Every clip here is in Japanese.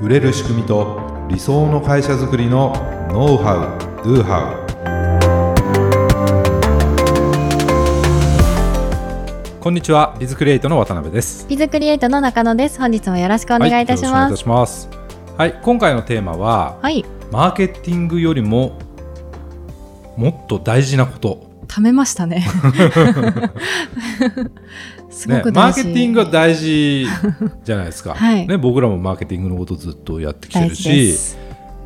売れる仕組みと理想の会社づくりのノウハウ・ドゥハウこんにちはビズクリエイトの渡辺です。ビズクリエイトの中野です。本日もよろしくお願いいたします。します。はい今回のテーマははい、マーケティングよりももっと大事なこと。貯めましたね すごね、く大事、マーケティングは大事じゃないですか、はい。ね、僕らもマーケティングのことずっとやってきてるし、す。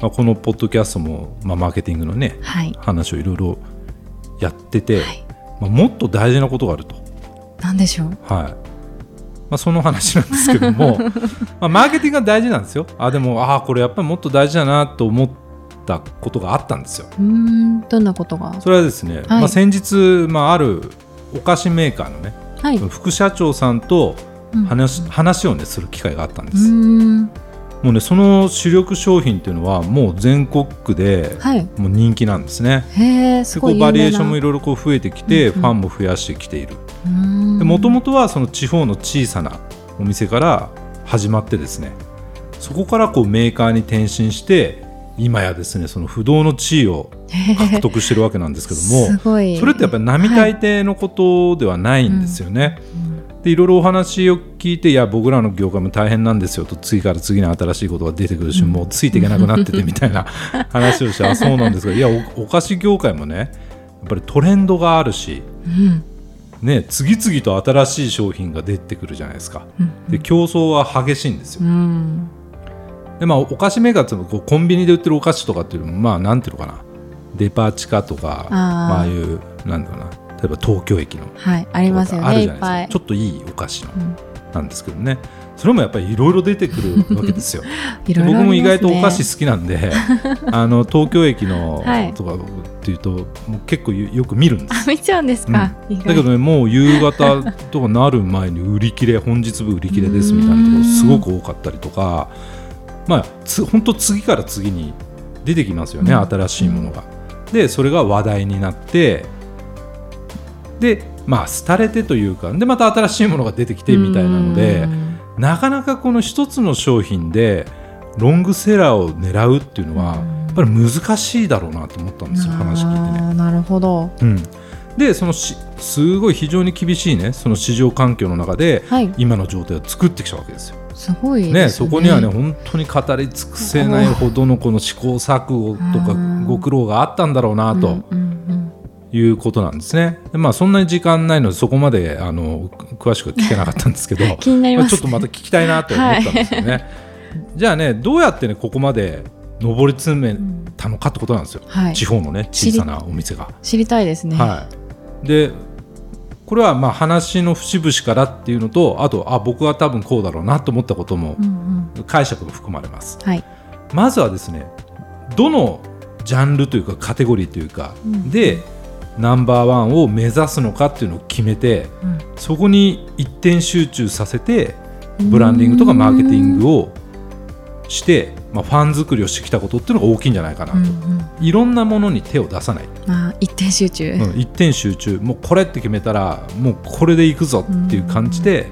まあ、このポッドキャストも、まあ、マーケティングのねはい。話をいろいろやってて、はい。まあ、もっと大事なことがあると、なんでしょう？はい。まあ、その話なんですけども まあマーケティングが大事なんですよ。あでもああこれやっぱりもっと大事だなと思ったことがあったんですよ。うーんどんなことが？それはですね、はい。まあ、先日、まあ、あるお菓子メーカーのねはい、副社長さんとうん。話,、話をねする機会があったんです、もうねその主力商品っていうのはもう全国区ではい。もう人気なんですね。へえすごいバリエーションもいろいろこう増えてきて、うんうん。ファンも増やしてきている。もともとはその地方の小さなお店から始まってですねそこからこうメーカーに転身して今やですねその不動の地位を獲得してるわけなんですけどもそれってやっぱり並大抵のことではないんですよね。でいろいろお話を聞いていや僕らの業界も大変なんですよと次から次に新しいことが出てくるし、うん。もうついていけなくなってて みたいな話をしてあそうなんですがいやおお菓子業界もねやっぱりトレンドがあるし、うん。ね、次々と新しい商品が出てくるじゃないですか。うん。で競争は激しいんですよ。うん。で、まあ、お菓子メーカーってこうコンビニで売ってるお菓子とかっていうのもまあなんていうのかなデパ地下とかああああいうなんだろうな。例えば東京駅の。はいありますよあるねいっぱいじゃないですか。ちょっといいお菓子の。うん。なんですけどね。それもやっぱりいろいろ出てくるわけですよ。ね。僕も意外とお菓子好きなんで あの東京駅のはい。とかっていうともう結構よよく見るんです。あ見ちゃうんですか、意外。だけどねもう夕方とかなる前に売り切れ本日分売り切れですみたいなところすごく多かったりとかまあつ本当次から次に出てきますよね、うん。新しいものが。でそれが話題になってでまあ廃れてというかでまた新しいものが出てきてみたいなのでうん。なかなかこの一つの商品でロングセラーを狙うっていうのはうん。やっぱり難しいだろうなと思ったんですよ話聞いてね。なるほど。うん、でそのしすごい非常に厳しいねその市場環境の中ではい。今の状態を作ってきたわけですよ。すごいですねねそこにはね本当に語り尽くせないほどのこの試行錯誤とかうんご苦労があったんだろうなとうんうんいうことなんですね。でまあそんなに時間ないのでそこまであの詳しくは聞けなかったんですけどうん 気になりまあますちょっとまた聞きたいなと思ったんですよね。じゃあねどうやってねここまで上り詰めたのかってことなんですよ。はい地方のね小さなお店が。知りたいですねはい、でこれはまあ話の節々からっていうのとあとあ僕は多分こうだろうなと思ったこともうんうん。解釈も含まれます。はい。まずはですねどのジャンルというかカテゴリーというか、うん。でナンバーワンを目指すのかっていうのを決めてうん。そこに一点集中させてブランディングとかマーケティングをして、まあ、ファン作りをしてきたことっていうのが大きいんじゃないかなと、うんうん。いろんなものに手を出さない。あー一点集中。うん、一点集中。もうこれって決めたらもうこれでいくぞっていう感じで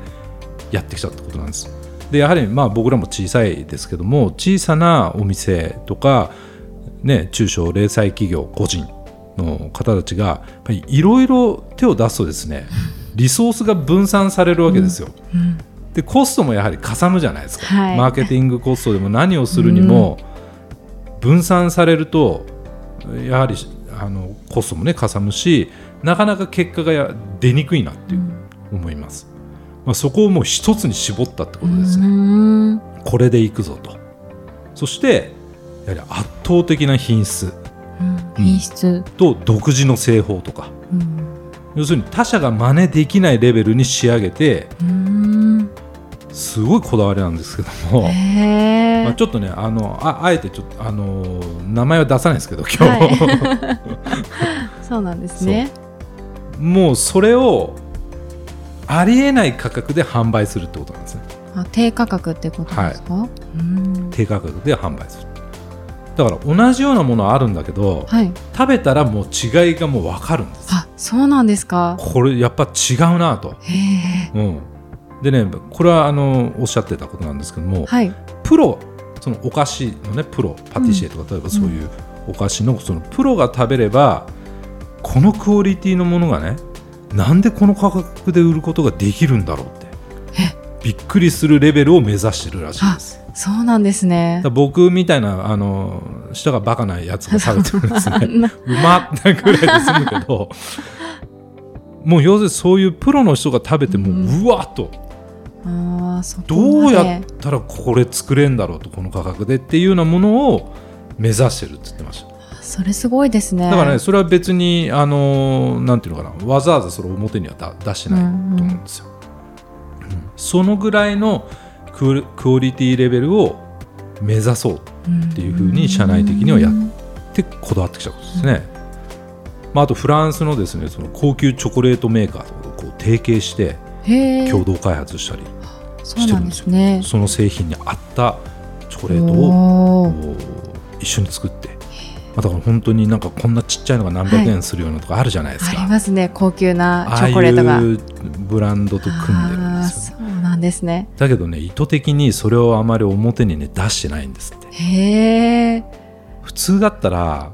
やってきたってことなんです。でやはりまあ僕らも小さいですけども小さなお店とか、ね、中小零細企業個人の方たちがいろいろ手を出すとですね リソースが分散されるわけですよ。うんでコストもやはりかさむじゃないですか、はい。マーケティングコストでも何をするにも分散されるとやはりあのコストもねかさむしなかなか結果がや出にくいなっていう思います、まあ、そこをもう一つに絞ったってことです。ね、うん。これでいくぞと。そしてやはり圧倒的な品質。うん。品質。と独自の製法とか。うん。要するに他社が真似できないレベルに仕上げてうんすごいこだわりなんですけども、まあ、ちょっとねあのああえてちょっとあの名前は出さないですけど。今日、そうなんですね。もうそれをありえない価格で販売するってことなんですね。あ低価格ってことですか？うん。低価格で販売する。だから同じようなものはあるんだけどはい。食べたらもう違いがもう分かるんです。あそうなんですか。これやっぱ違うなと、へえうん、でねこれはあのおっしゃってたことなんですけどもはい。プロそのお菓子のねプロパティシエとか、例えばそういうお菓子のそのプロが食べればこのクオリティのものがねなんでこの価格で売ることができるんだろうってびっくりするレベルを目指してるらしいです。そうなんですね。僕みたいなあの舌がバカなやつが食べてるんですね うまっなぐらいで済むけどもう要するにそういうプロの人が食べても、うわっとあどうやったらこれ作れんだろうとこの価格でっていうようなものを目指してるって言ってました。それすごいですね。だからねそれは別にあのなんていうのかなわざわざそれを表にはだ出してないと思うんですよ、うんそのぐらいのクオリクオリティレベルを目指そうっていうふうに社内的にはやってこだわってきたことですね、まあ、あとフランスのですねその高級チョコレートメーカーとこう提携して共同開発したりしてるんですよ、ですね。その製品に合ったチョコレートを一緒に作って、まあ、だから本当になんかこんなちっちゃいのが何百円するようなとかあるじゃないですか、ありますね。高級なチああョコレートが。いうブランドと組んでるんですよ。そうなんですね。だけどね意図的にそれをあまり表にね出してないんですって。へえ普通だったら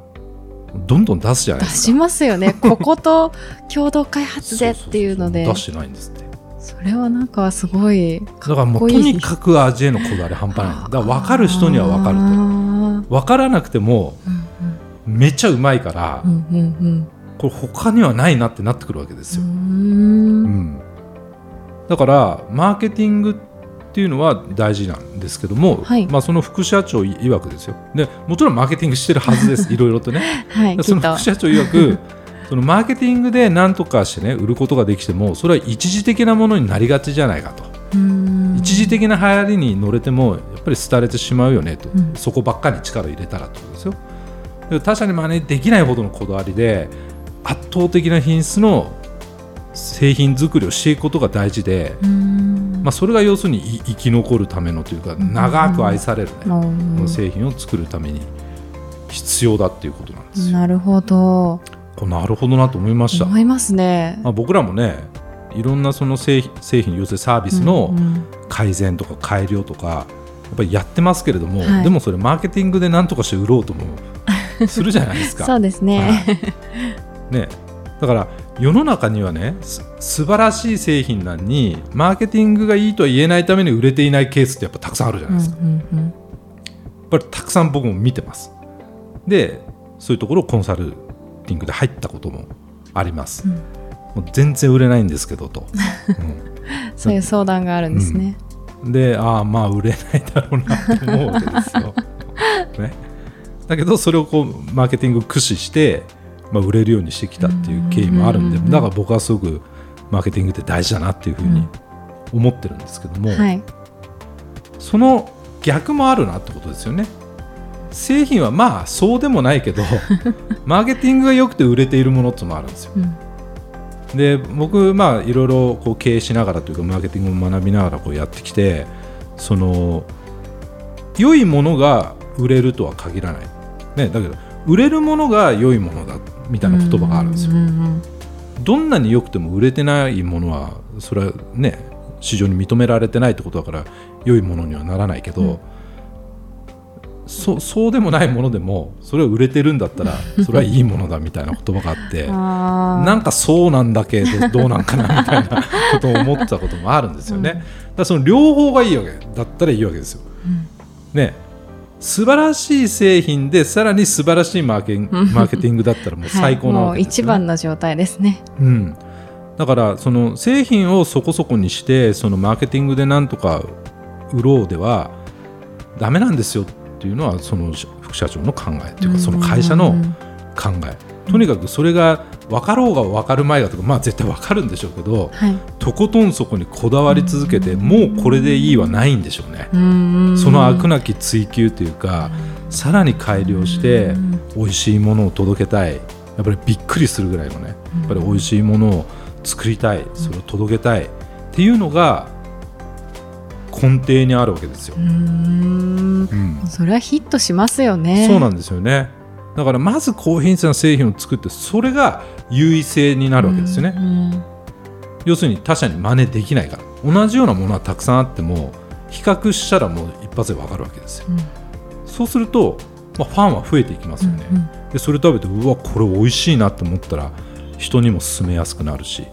どんどん出すじゃない出ですか。しますよね。ここと共同開発でっていうので。そそそ出してないんですってそれはなんかすごいだからもうとにかく味へのこだわり半端ない。だから分かる人には分かると。る分からなくてもうんめっちゃうまいから、うんうんうん。これ他にはないなってなってくるわけですよ、うん。だからマーケティングっていうのは大事なんですけども、はい。まあ、その副社長曰くですよ。でもちろんマーケティングしてるはずです。いろいろとね。はいその副社長曰く そのマーケティングで何とかしてね売ることができてもそれは一時的なものになりがちじゃないかと、うん。一時的な流行りに乗れてもやっぱり廃れてしまうよねと、うん。そこばっかり力を入れたらってことですよ。で他社に真似できないほどのこだわりで圧倒的な品質の製品作りをしていくことが大事で、うん。まあ、それが要するにい生き残るためのというかん。長く愛される、ねうん。製品を作るために必要だっていうことなんですよ。なるほどなるほどなと思いました。思いますねまあ、僕らもねいろんなその製品製品要するにサービスの改善とか改良とかやっぱりやってますけれども、はいでもそれマーケティングで何とかして売ろうともするじゃないですか。そうですね、はいねだから世の中にはねす素晴らしい製品なのにマーケティングがいいとは言えないために売れていないケースってやっぱたくさんあるじゃないですか。うんうんうんやっぱりたくさん僕も見てます。でそういうところをコンサルティングで入ったこともあります。うん。もう全然売れないんですけどと。うん。そういう相談があるんですね、でああまあ売れないだろうなと思うわけですよ。ね、だけどそれをこうマーケティングを駆使して、まあ、売れるようにしてきたっていう経緯もあるんでうんうんうんだから僕はすごくマーケティングって大事だなっていうふうに思ってるんですけども、はい。その逆もあるなってことですよね。製品はまあそうでもないけど マーケティングが良くて売れているものってのもあるんですよ。うんで僕まあいろいろこう経営しながらというかマーケティングを学びながらこうやってきてその良いものが売れるとは限らない、ね、だけど売れるものが良いものだみたいな言葉があるんですよう。んどんなに良くても売れてないものはそれはね市場に認められてないってことだから良いものにはならないけど、うんそそうでもないものでもそれは売れてるんだったら それはいいものだみたいな言葉があって。なんかそうなんだけどどうなんかなみたいな ことを思ってたこともあるんですよね。うん。だその両方がいいわけだったらいいわけですよ。うん。ね。素晴らしい製品でさらに素晴らしいマーケマーケティングだったらもう最高なはい、一番の状態ですね。うん、だからその製品をそこそこにしてそのマーケティングでなんとか売ろうではダメなんですよっていうのはその副社長の考えというかその会社のうん。考え。とにかくそれが分かろうが分かる前がとかまあ絶対分かるんでしょうけどはい。とことんそこにこだわり続けてもうこれでいいはないんでしょうね。うん。その飽くなき追求というかさらに改良してうん。美味しいものを届けたい。やっぱりびっくりするぐらいのねやっぱり美味しいものを作りたい。それを届けたい。っていうのが根底にあるわけですよ。う。ん。うん。それはヒットしますよね。そうなんですよね。だからまず高品質な製品を作ってそれが優位性になるわけですよね。うん要するに他社に真似できないから。同じようなものはたくさんあっても比較したらもう一発で分かるわけですよ。うん。そうすると、まあ、ファンは増えていきますよね、うんうん。でそれ食べてうわこれ美味しいなと思ったら人にも勧めやすくなるし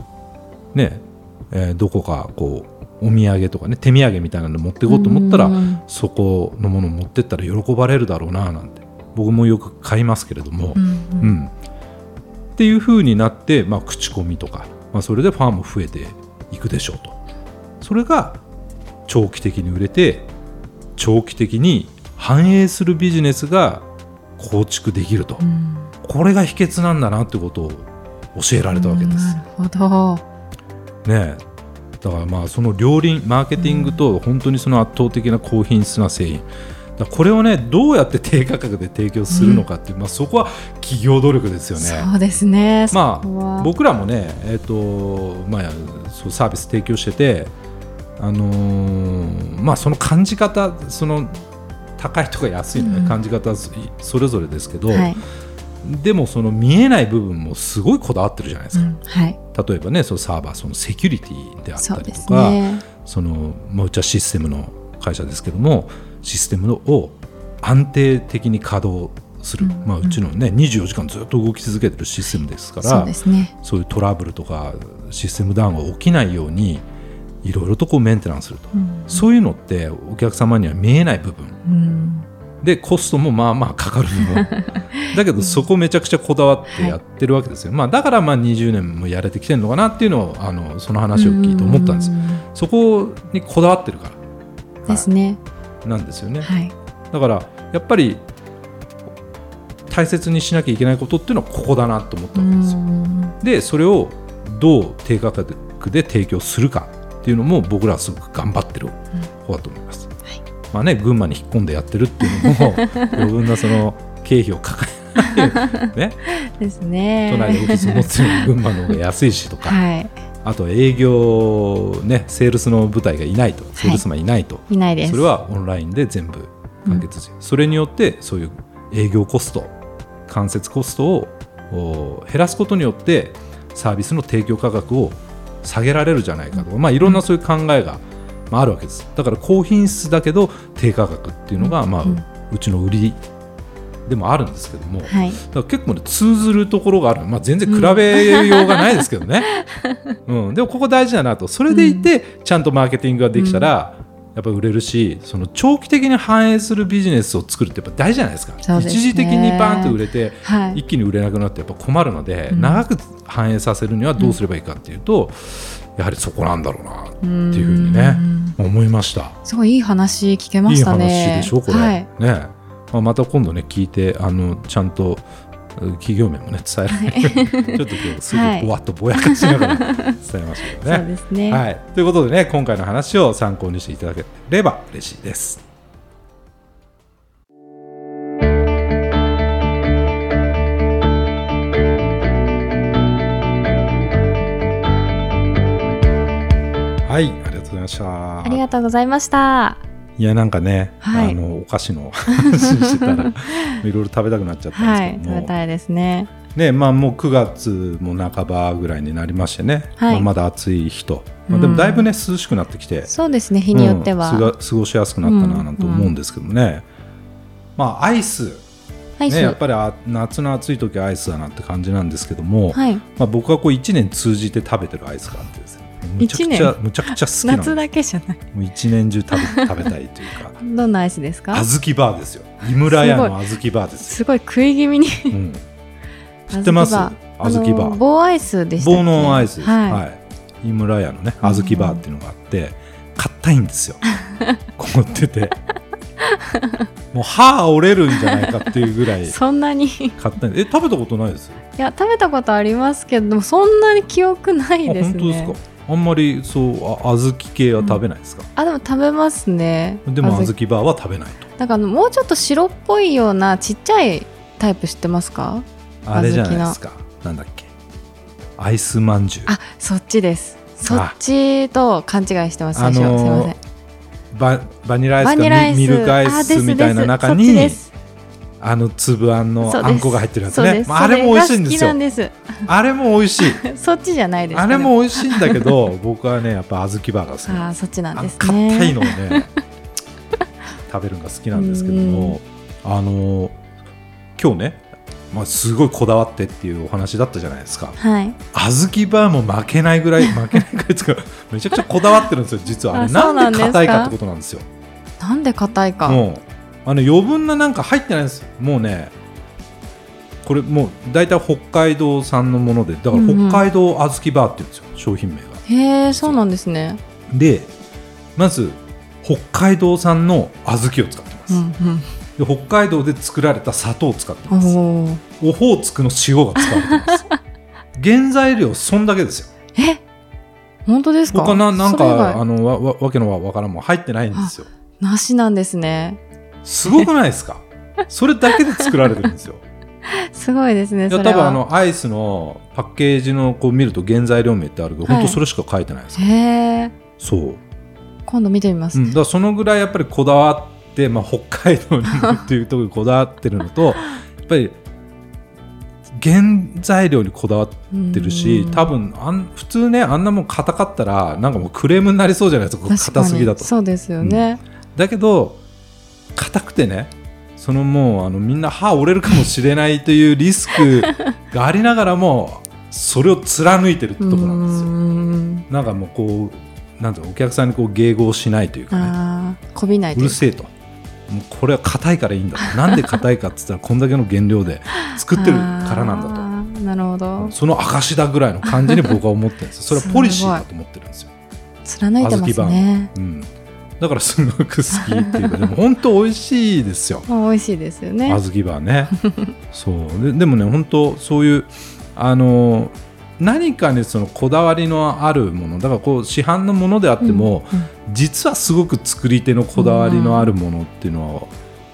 ねえーどこかこうお土産とかね手土産みたいなの持っていこうと思ったら、うん。そこのものを持ってったら喜ばれるだろうななんて。僕もよく買いますけれども、うんうん。っていう風になって、まあ、口コミとか、まあ、それでファンも増えていくでしょうと。それが長期的に売れて長期的に繁栄するビジネスが構築できると、うん。これが秘訣なんだなってことを教えられたわけです。なるほど。ねえだからまあその両輪マーケティングと本当にその圧倒的な高品質な製品これをねどうやって低価格で提供するのかっていう、まあ、そこは企業努力ですよね。そうですね。まあ、僕らもね、えーとまあ、そうサービス提供してて、あのーまあ、その感じ方その高いとか安いのね、うん感じ方それぞれですけど、はい。でもその見えない部分もすごいこだわってるじゃないですか、うんはい。例えばねそのサーバーそのセキュリティであったりとか、ね。そのまあ、うちはシステムの会社ですけどもシステムを安定的に稼働する、うんまあ、うちのね24時間ずっと動き続けてるシステムですからそうですね。そういうトラブルとかシステムダウンが起きないようにいろいろとこうメンテナンスすると、うんそういうのってお客様には見えない部分うん。でコストもまあまあかかるのも。だけどそこめちゃくちゃこだわってやってるわけですよ、まあ、だからまあ20年もやれてきてるのかなっていうのをあのその話を聞いて思ったんです。うそこにこだわってるから、ですね。はいなんですよね。はい。だからやっぱり大切にしなきゃいけないことっていうのはここだなと思ったわけですよ。うんでそれをどう低価格で提供するかっていうのも僕らはすごく頑張ってる方だと思います、はいまあね群馬に引っ込んでやってるっていうのも 余分なその経費を抱えない ねですね。都内でオフィス持ってるのに群馬の方が安いしとか、はい。あと営業ねセールスの部隊がいないとセールスマンいないと、いないです。それはオンラインで全部完結する、それによってそういう営業コスト間接コストをお減らすことによってサービスの提供価格を下げられるじゃないかとか、まあ、いろんなそういう考えが、まあ、あるわけです。だから高品質だけど低価格っていうのが、まあうん。うちの売りでもあるんですけども、だかはい。ら結構ね通ずるところがある、まあ、全然比べようがないですけどね、うん。でもここ大事だなと。それでいてちゃんとマーケティングができたら、やっぱ売れるしその長期的に反映するビジネスを作るってやっぱ大事じゃないですか。ね。一時的にバーンと売れてはい。一気に売れなくなってやっぱ困るので、うん。長く反映させるにはどうすればいいかっていうと、やはりそこなんだろうなっていうふうにね。うん思いました。すごいいい話聞けまいいしたね。話でしょこれ、はい。ねまあ、また今度ね聞いてあのちゃんとう企業名もね伝えられる、ちょっと今日すはいぐぼわっとぼやかしながら伝えましたけどそうね。ですね。はい、ということでね今回の話を参考にしていただければ嬉しいです。はいました。ありがとうございました。いやなんかね、はいあのお菓子の 話してたら いろいろ食べたくなっちゃったんはい。ですけども、食べたいですね。ねまあもう9月も半ばぐらいになりましてね、はいまあまだ暑い日と、まあ、うんでもだいぶね涼しくなってきて、そうですね。日によっては。うん過ごしやすくなったななんて思うんですけどもね、まあアイスアイス。ねやっぱりあ夏の暑い時はアイスだなって感じなんですけども、はい。まあ、僕はこう1年通じて食べてるアイスがあってですねむちゃくちゃ一むちゃくちゃ好きな夏だけじゃない。もう一年中食べ食べたいというか。どんなアイスですか？小豆バーですよ。井村屋の小豆バーですよ、すごい。食い気味に。うん、知ってます？小小豆バー。棒アイスでした棒のアイスです、はい。はい、井村屋のね小豆バーっていうのがあって硬いんですよ。凍ってて。もう歯折れるんじゃないかっていうぐらい そんなに。い硬いえ食べたことないです？や食べたことありますけどそんなに記憶ないですね。あ本当ですか？あんまりそうあ小豆系は食べないですか、あでも食べますね。でも小豆。バーは食べないと。なんかあのもうちょっと白っぽいようなちっちゃいタイプ知ってますか？あれじゃないですか。なんだっけ？アイスまんじゅう。あそっちです。そっあちと勘違いしてます。最初、あのーすいません。ババニラアイスかミミルクアイスみたいな中にあの粒あんのあんこが入ってるやつね。まああれも美味しいんですよ。す。あれも美味しい。そっちじゃないですか、あね、れも美味しいんだけど僕はねやっぱ小豆バーが好きあそっちなんあですね。硬いのをね 食べるのが好きなんですけども、あの今日ね、まあ、すごいこだわってっていうお話だったじゃないですか。はい。小豆バーも負けないぐらい負けないぐらいかめちゃくちゃこだわってるんですよ実は。あれなんんで硬いかってことなんですよ。なんで硬いか。もうあの余分ななんか入ってないんですもうねこれもう大体北海道産のものでだからうんうん。北海道小豆バーって言うんですよ、商品名が。へえそうなんですね。でまず北海道産の小豆を使ってます、うんで北海道で作られた砂糖を使ってうんますオホーツクの塩が使われてます。原材料そんだけですよ。え？本当ですか？他ななんかあのわわわけのわわからんもん入ってないんですよ。なしなんですねすごくないですか？それだけで作られてるんですよ。すごいですねいや多分あのアイスのパッケージのこう見ると原材料名ってあるけど、はい。本当それしか書いてないですへえそう、今度見てみます、うん、だからそのぐらいやっぱりこだわって、まあ、北海道にもっていうところにこだわってるのと やっぱり原材料にこだわってるしうん。多分あん普通ねあんなもん硬かったらなんかもうクレームになりそうじゃないですか硬すぎだと。そうですよね、だけど硬くてねそのもうあのみんな歯折れるかもしれないというリスクがありながらもそれを貫いてるってとこなんですよ。ん。なんかもうこうなんてお客さんにこう迎合しないというかね。こびないうというるせえと。もうこれは硬いからいいんだと。なんで硬いかっつったらこんだけの原料で作ってるからなんだと。なるほど。その証だぐらいの感じに僕は思ってるんですよ。それはポリシーだと思ってるんですよ。貫いてますね。うん、だからすごく好きっていうかでも本当美味しいですよ。ま あ美味しいですよね。小豆バーね。そう。ででもね本当そういうあの何かにそのこだわりのあるものだからこう市販のものであっても、うん実はすごく作り手のこだわりのあるものっていうの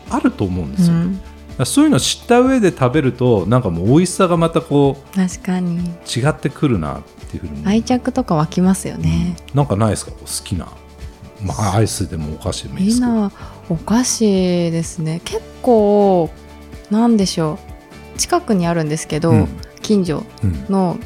はあると思うんですよ、だうんそういうのを知った上で食べるとなんかもう美味しさがまたこう確かに。違ってくるなっていうふうに、愛着とか湧きますよね、なんかないですか？好きな、まあ、アイスでもお菓子でもいいでみんすけど。なお菓子ですね。結構なんでしょう。近くにあるんですけど、うん。近所うん。の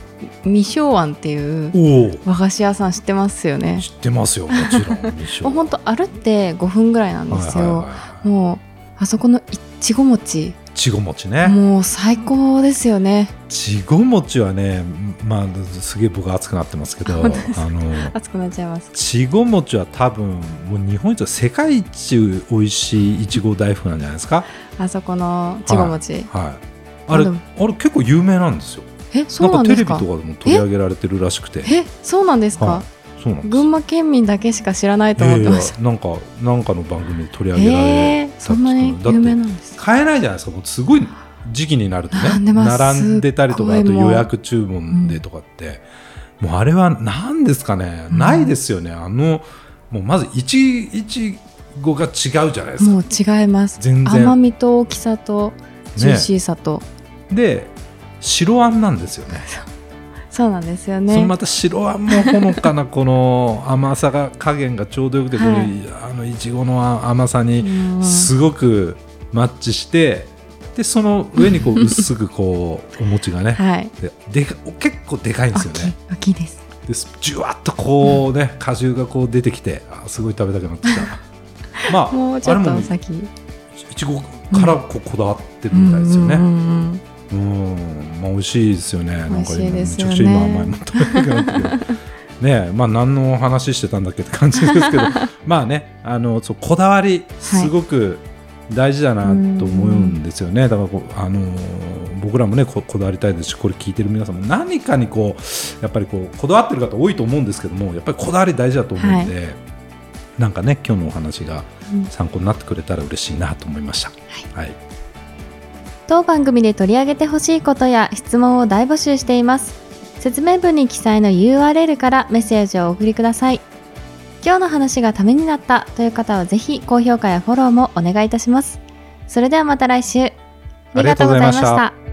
未昭庵っていう和菓子屋さん知ってますよね。知ってますよもちろん もうほんと歩って5分ぐらいなんですよ、もうあそこのいちご餅ちご餅ね。もう最高ですよね。ちご餅はねまあすげえ僕熱くなってますけどあの熱くなっちゃいます。ちご餅は多分もう日本一世界一美味しいいちご大福なんじゃないですか？あそこのちご餅、はいあれあでも。あれ結構有名なんですよ。えそうなんテレビですかとかでも取り上げられてるらしくて。えそうなんですか、はい群馬県民だけしか知らないと思ってました。なんかなんかの番組で取り上げられえー、たそんなに有名なんですか？買えないじゃないですか。もうすごい時期になるとね。並んでたりとかあと予約注文でとかって、もうあれは何ですかね、うん。ないですよね。あのもうまずいちいちごが違うじゃないですか。もう違います。全然。甘みと大きさとジューシーさと、で白あんなんですよね そうなんですよそのねまた白あんもほのかなこの甘さが加減がちょうどよくて、はい。あのいちごの甘さにうん。すごくマッチしてでその上にこう薄くこうお餅がねはい。ででか結構でかいんですよね。大きいです。でじゅわっとこうね果汁がこう出てきてあすごい食べたくなってきた。まあもうちょっあれもいと先ちごからこうこだわってるみたいですよね。うんうんうんうんまあ美味しいですよね。なんかめちゃくちゃ今甘いもの食べたくなってねえまあ何の話してたんだっけって感じですけど。まあねあのそうこだわりすごく大事だなと思うんですよね、だからこうあのー僕らもねここだわりたいですしこれ聞いてる皆さんも何かにこうやっぱりこうこだわってる方多いと思うんですけどもやっぱりこだわり大事だと思うんで、なんかね今日のお話がうん。参考になってくれたら嬉しいなと思いました。はい、当番組で取り上げてほしいことや質問を大募集しています。説明文に記載の URL からメッセージをお送りください。今日の話がためになったという方はぜひ高評価やフォローもお願いいたします。それではまた来週。ありがとうございまありがとうございました。